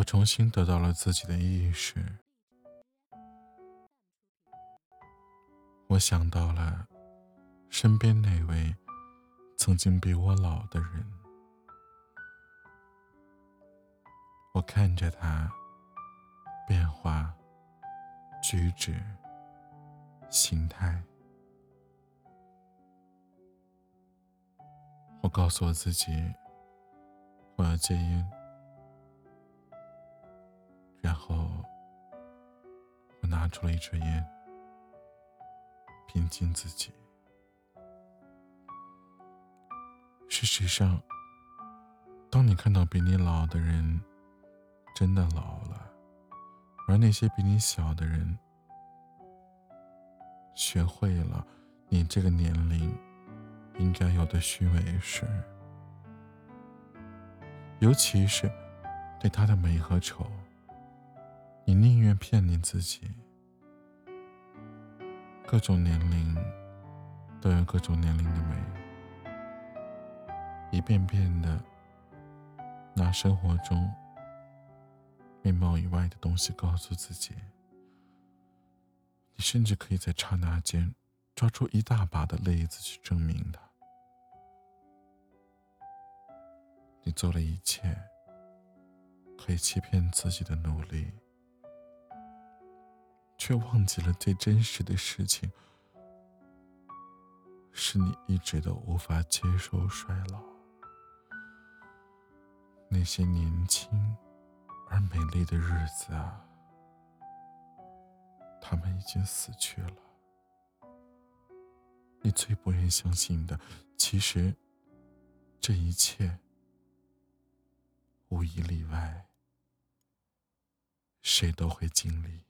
我重新得到了自己的意识。我想到了身边那位曾经比我老的人，我看着他变化、举止、心态，我告诉我自己，我要戒烟。然后，我拿出了一支烟，平静自己。事实上，当你看到比你老的人真的老了，而那些比你小的人学会了你这个年龄应该有的虚伪时，尤其是对他的美和丑。你宁愿骗你自己，各种年龄都有各种年龄的美，一遍遍的拿生活中面貌以外的东西告诉自己，你甚至可以在刹那间抓出一大把的例子去证明它。你做了一切可以欺骗自己的努力。却忘记了最真实的事情，是你一直都无法接受衰老。那些年轻而美丽的日子啊，他们已经死去了。你最不愿相信的，其实这一切无一例外，谁都会经历。